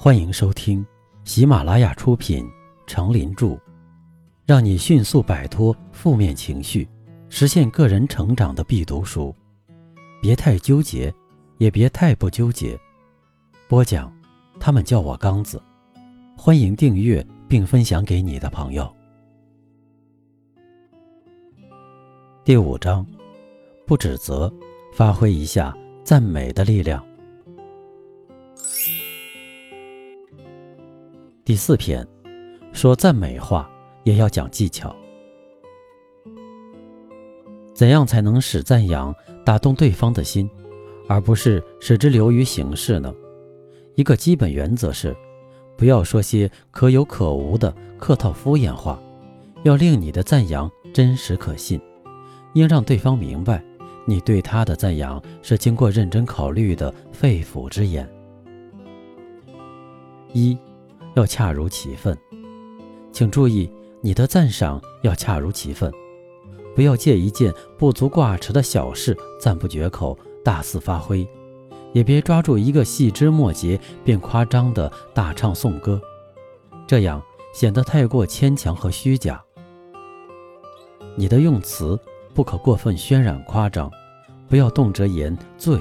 欢迎收听喜马拉雅出品《成林著》，让你迅速摆脱负面情绪，实现个人成长的必读书。别太纠结，也别太不纠结。播讲，他们叫我刚子。欢迎订阅并分享给你的朋友。第五章，不指责，发挥一下赞美的力量。第四篇，说赞美话也要讲技巧。怎样才能使赞扬打动对方的心，而不是使之流于形式呢？一个基本原则是，不要说些可有可无的客套敷衍话，要令你的赞扬真实可信。应让对方明白，你对他的赞扬是经过认真考虑的肺腑之言。一，要恰如其分，请注意，你的赞赏要恰如其分，不要借一件不足挂齿的小事赞不绝口、大肆发挥，也别抓住一个细枝末节便夸张的大唱颂歌，这样显得太过牵强和虚假。你的用词。不可过分渲染夸张，不要动辄言醉。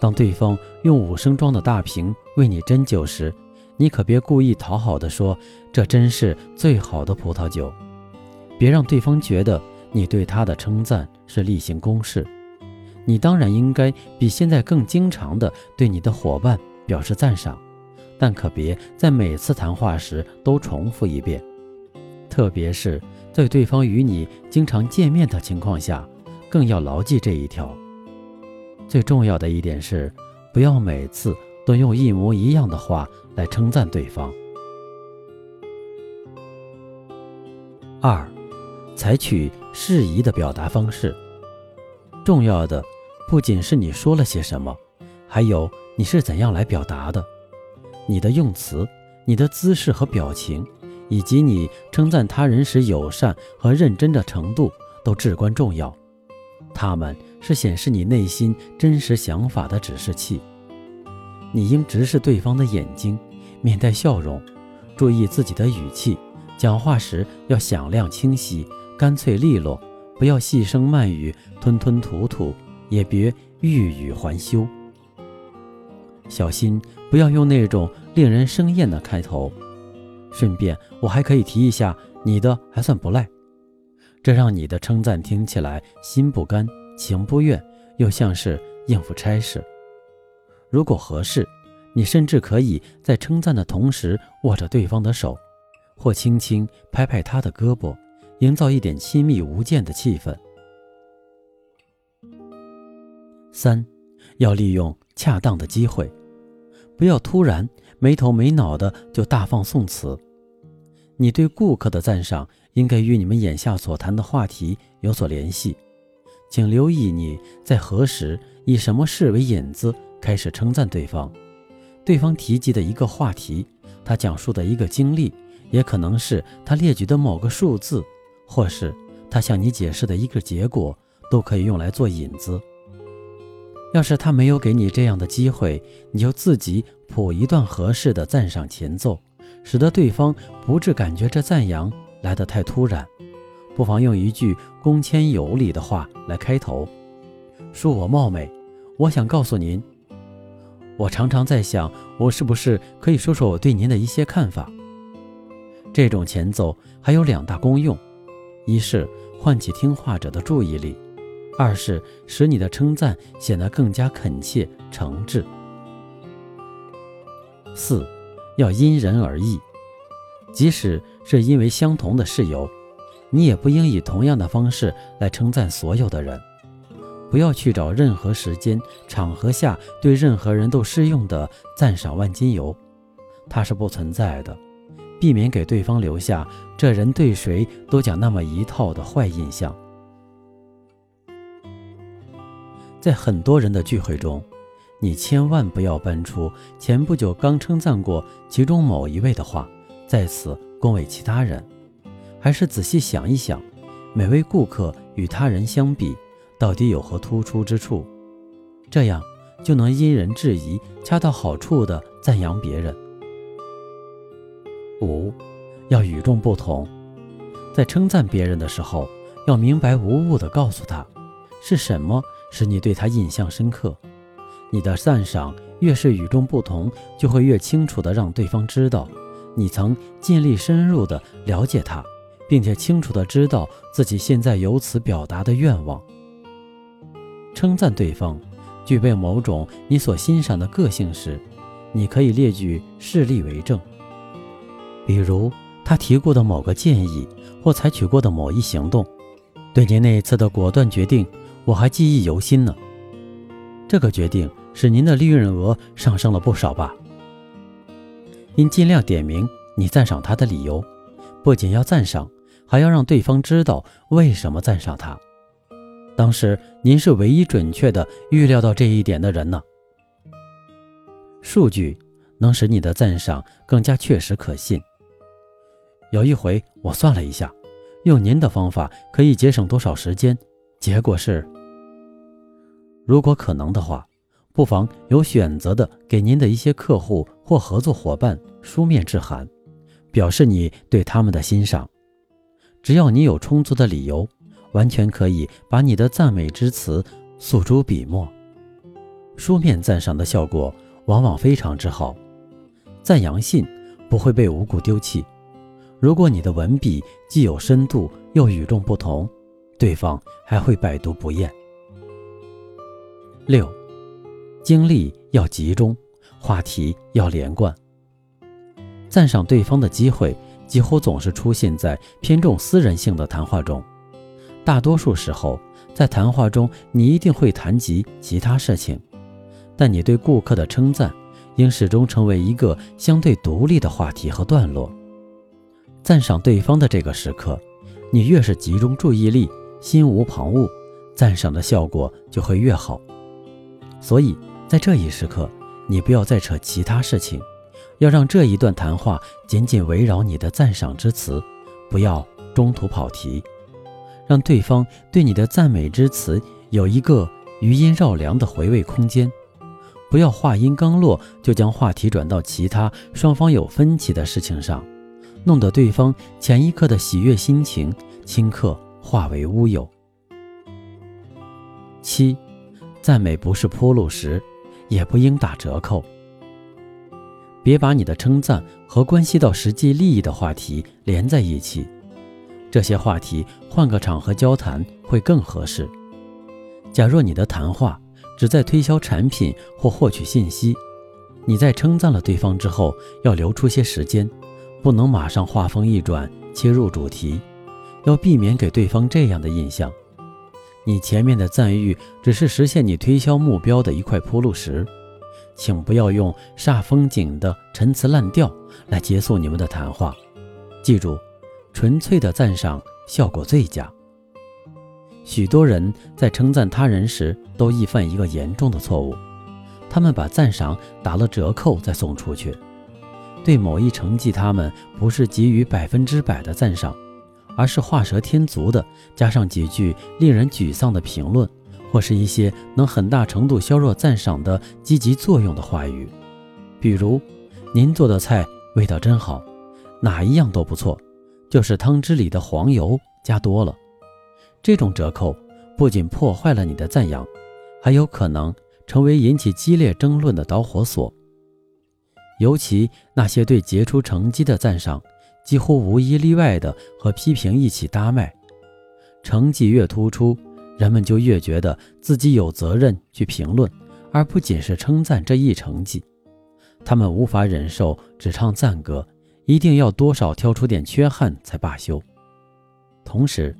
当对方用五升装的大瓶为你斟酒时，你可别故意讨好的说：“这真是最好的葡萄酒。”别让对方觉得你对他的称赞是例行公事。你当然应该比现在更经常的对你的伙伴表示赞赏，但可别在每次谈话时都重复一遍，特别是。在对方与你经常见面的情况下，更要牢记这一条。最重要的一点是，不要每次都用一模一样的话来称赞对方。二，采取适宜的表达方式。重要的不仅是你说了些什么，还有你是怎样来表达的，你的用词、你的姿势和表情。以及你称赞他人时友善和认真的程度都至关重要，他们是显示你内心真实想法的指示器。你应直视对方的眼睛，面带笑容，注意自己的语气，讲话时要响亮清晰、干脆利落，不要细声慢语、吞吞吐吐，也别欲语还休。小心不要用那种令人生厌的开头。顺便，我还可以提一下，你的还算不赖，这让你的称赞听起来心不甘情不愿，又像是应付差事。如果合适，你甚至可以在称赞的同时握着对方的手，或轻轻拍拍他的胳膊，营造一点亲密无间的气氛。三，要利用恰当的机会，不要突然。没头没脑的就大放宋词，你对顾客的赞赏应该与你们眼下所谈的话题有所联系，请留意你在何时以什么事为引子开始称赞对方。对方提及的一个话题，他讲述的一个经历，也可能是他列举的某个数字，或是他向你解释的一个结果，都可以用来做引子。要是他没有给你这样的机会，你就自己谱一段合适的赞赏前奏，使得对方不致感觉这赞扬来得太突然。不妨用一句恭谦有礼的话来开头：“恕我冒昧，我想告诉您，我常常在想，我是不是可以说说我对您的一些看法。”这种前奏还有两大功用：一是唤起听话者的注意力。二是使你的称赞显得更加恳切诚挚。四，要因人而异，即使是因为相同的事由，你也不应以同样的方式来称赞所有的人。不要去找任何时间场合下对任何人都适用的赞赏万金油，它是不存在的。避免给对方留下这人对谁都讲那么一套的坏印象。在很多人的聚会中，你千万不要搬出前不久刚称赞过其中某一位的话，在此恭维其他人。还是仔细想一想，每位顾客与他人相比，到底有何突出之处？这样就能因人制宜、恰到好处地赞扬别人，五，要与众不同，在称赞别人的时候，要明白无误地告诉他，是什么使你对他印象深刻。你的赞赏越是与众不同，就会越清楚地让对方知道，你曾尽力深入地了解他，并且清楚地知道自己现在由此表达的愿望。称赞对方具备某种你所欣赏的个性时，你可以列举事例为证，比如他提过的某个建议或采取过的某一行动，对您那一次的果断决定，我还记忆犹新呢。这个决定。使您的利润额上升了不少吧？应尽量点明你赞赏他的理由，不仅要赞赏，还要让对方知道为什么赞赏他。当时您是唯一准确的预料到这一点的人呢。数据能使你的赞赏更加确实可信。有一回我算了一下，用您的方法可以节省多少时间？结果是，如果可能的话。不妨有选择的给您的一些客户或合作伙伴书面致函，表示你对他们的欣赏。只要你有充足的理由，完全可以把你的赞美之词诉诸笔墨。书面赞赏的效果往往非常之好，赞扬信不会被无故丢弃。如果你的文笔既有深度又与众不同，对方还会百读不厌。六。精力要集中，话题要连贯。赞赏对方的机会几乎总是出现在偏重私人性的谈话中。大多数时候，在谈话中你一定会谈及其他事情，但你对顾客的称赞应始终成为一个相对独立的话题和段落。赞赏对方的这个时刻，你越是集中注意力，心无旁骛，赞赏的效果就会越好。所以。在这一时刻，你不要再扯其他事情，要让这一段谈话紧紧围绕你的赞赏之词，不要中途跑题，让对方对你的赞美之词有一个余音绕梁的回味空间。不要话音刚落就将话题转到其他双方有分歧的事情上，弄得对方前一刻的喜悦心情顷刻化为乌有。七，赞美不是铺路石。也不应打折扣。别把你的称赞和关系到实际利益的话题连在一起，这些话题换个场合交谈会更合适。假若你的谈话只在推销产品或获取信息，你在称赞了对方之后，要留出些时间，不能马上话锋一转切入主题，要避免给对方这样的印象。你前面的赞誉只是实现你推销目标的一块铺路石，请不要用煞风景的陈词滥调来结束你们的谈话。记住，纯粹的赞赏效果最佳。许多人在称赞他人时都易犯一个严重的错误，他们把赞赏打了折扣再送出去，对某一成绩他们不是给予百分之百的赞赏。而是画蛇添足的，加上几句令人沮丧的评论，或是一些能很大程度削弱赞赏的积极作用的话语，比如“您做的菜味道真好”，哪一样都不错，就是汤汁里的黄油加多了。这种折扣不仅破坏了你的赞扬，还有可能成为引起激烈争论的导火索。尤其那些对杰出成绩的赞赏。几乎无一例外的和批评一起搭脉，成绩越突出，人们就越觉得自己有责任去评论，而不仅是称赞这一成绩。他们无法忍受只唱赞歌，一定要多少挑出点缺憾才罢休。同时，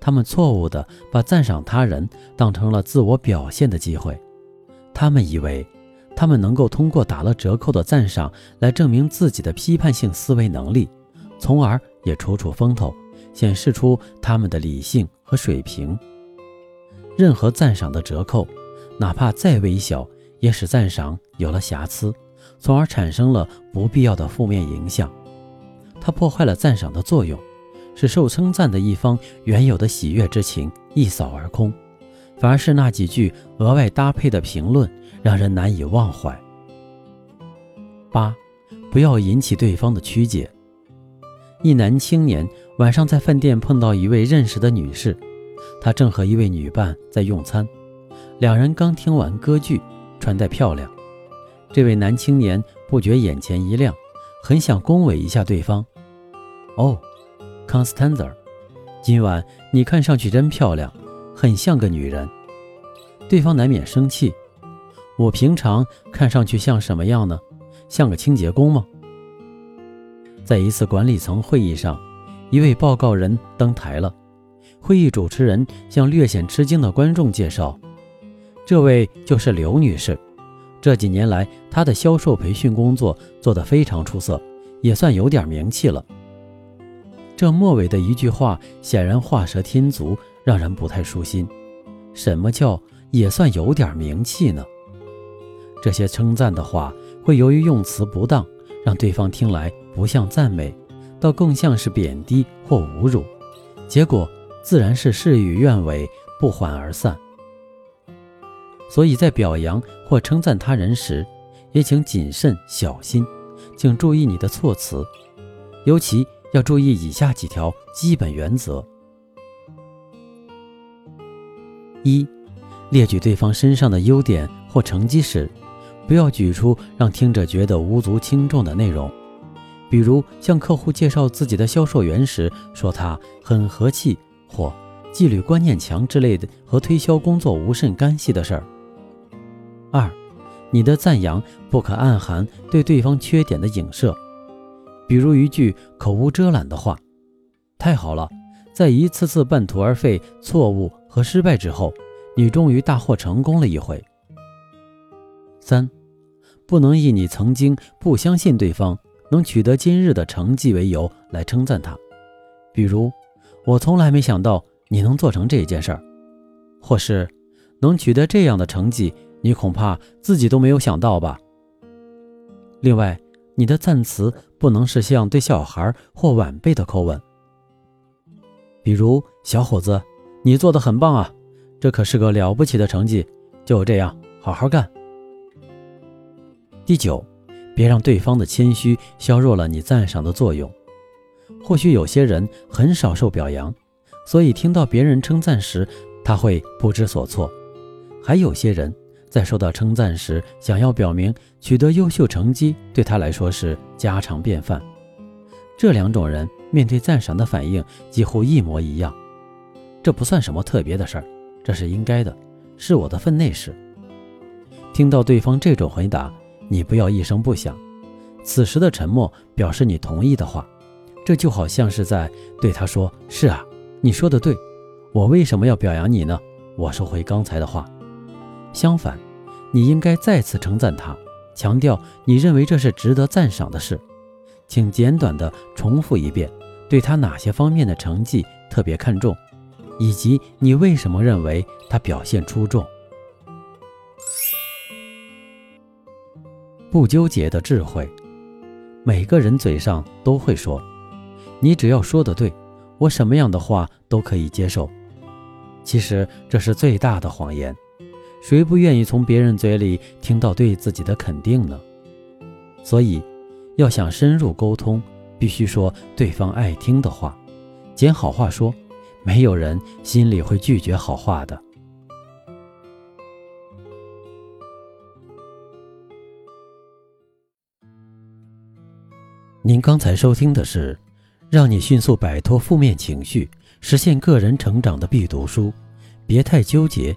他们错误地把赞赏他人当成了自我表现的机会，他们以为他们能够通过打了折扣的赞赏来证明自己的批判性思维能力。从而也出出风头，显示出他们的理性和水平。任何赞赏的折扣，哪怕再微小，也使赞赏有了瑕疵，从而产生了不必要的负面影响。它破坏了赞赏的作用，使受称赞的一方原有的喜悦之情一扫而空，反而是那几句额外搭配的评论让人难以忘怀。八，不要引起对方的曲解。一男青年晚上在饭店碰到一位认识的女士，他正和一位女伴在用餐，两人刚听完歌剧，穿戴漂亮。这位男青年不觉眼前一亮，很想恭维一下对方。哦，康斯坦泽，今晚你看上去真漂亮，很像个女人。对方难免生气。我平常看上去像什么样呢？像个清洁工吗？在一次管理层会议上，一位报告人登台了。会议主持人向略显吃惊的观众介绍：“这位就是刘女士。这几年来，她的销售培训工作做得非常出色，也算有点名气了。”这末尾的一句话显然画蛇添足，让人不太舒心。什么叫也算有点名气呢？这些称赞的话会由于用词不当，让对方听来。不像赞美，倒更像是贬低或侮辱，结果自然是事与愿违，不欢而散。所以在表扬或称赞他人时，也请谨慎小心，请注意你的措辞，尤其要注意以下几条基本原则：一、列举对方身上的优点或成绩时，不要举出让听者觉得无足轻重的内容。比如向客户介绍自己的销售员时，说他很和气或纪律观念强之类的和推销工作无甚干系的事儿。二，你的赞扬不可暗含对对方缺点的影射，比如一句口无遮拦的话：“太好了，在一次次半途而废、错误和失败之后，你终于大获成功了一回。”三，不能以你曾经不相信对方。能取得今日的成绩为由来称赞他，比如我从来没想到你能做成这件事儿，或是能取得这样的成绩，你恐怕自己都没有想到吧。另外，你的赞词不能是像对小孩或晚辈的口吻，比如小伙子，你做的很棒啊，这可是个了不起的成绩，就这样好好干。第九。别让对方的谦虚削弱了你赞赏的作用。或许有些人很少受表扬，所以听到别人称赞时，他会不知所措；还有些人在受到称赞时，想要表明取得优秀成绩对他来说是家常便饭。这两种人面对赞赏的反应几乎一模一样。这不算什么特别的事儿，这是应该的，是我的分内事。听到对方这种回答。你不要一声不响，此时的沉默表示你同意的话，这就好像是在对他说：“是啊，你说的对，我为什么要表扬你呢？”我收回刚才的话。相反，你应该再次称赞他，强调你认为这是值得赞赏的事。请简短的重复一遍，对他哪些方面的成绩特别看重，以及你为什么认为他表现出众。不纠结的智慧，每个人嘴上都会说：“你只要说的对，我什么样的话都可以接受。”其实这是最大的谎言。谁不愿意从别人嘴里听到对自己的肯定呢？所以，要想深入沟通，必须说对方爱听的话，捡好话说。没有人心里会拒绝好话的。您刚才收听的是《让你迅速摆脱负面情绪，实现个人成长的必读书》，别太纠结，